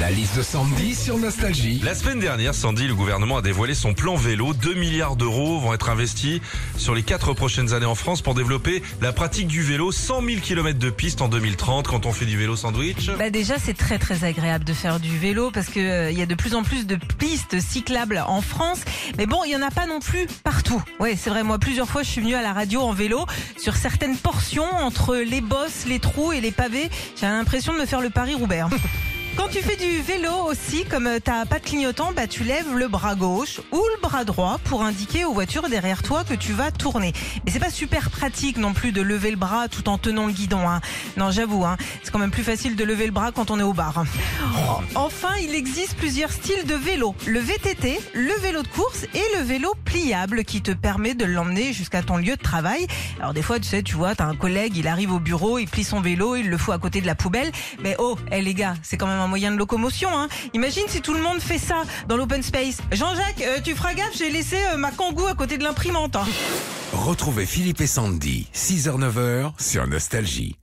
La liste de Sandy sur Nostalgie. La semaine dernière, Sandy, le gouvernement a dévoilé son plan vélo. 2 milliards d'euros vont être investis sur les 4 prochaines années en France pour développer la pratique du vélo. 100 000 km de piste en 2030 quand on fait du vélo sandwich. Bah déjà c'est très très agréable de faire du vélo parce que euh, il y a de plus en plus de pistes cyclables en France. Mais bon, il y en a pas non plus partout. Ouais, c'est vrai. Moi, plusieurs fois, je suis venue à la radio en vélo sur certaines portions entre les bosses, les trous et les pavés. J'ai l'impression de me faire le Paris Roubaix. hein. Quand tu fais du vélo aussi, comme t'as pas de clignotant, bah tu lèves le bras gauche ou le bras droit pour indiquer aux voitures derrière toi que tu vas tourner. Mais c'est pas super pratique non plus de lever le bras tout en tenant le guidon. Hein. Non, j'avoue, hein, c'est quand même plus facile de lever le bras quand on est au bar. hein. Enfin, il existe plusieurs styles de vélo. Le VTT, le vélo de course et le vélo pliable qui te permet de l'emmener jusqu'à ton lieu de travail. Alors des fois, tu sais, tu vois, t'as un collègue, il arrive au bureau, il plie son vélo, il le fout à côté de la poubelle. Mais oh, eh, les gars, c'est quand même un moyen de locomotion. Hein. Imagine si tout le monde fait ça dans l'open space. Jean-Jacques, euh, tu feras gaffe, j'ai laissé euh, ma kangou à côté de l'imprimante. hein. Retrouvez Philippe et Sandy, 6h-9h sur Nostalgie.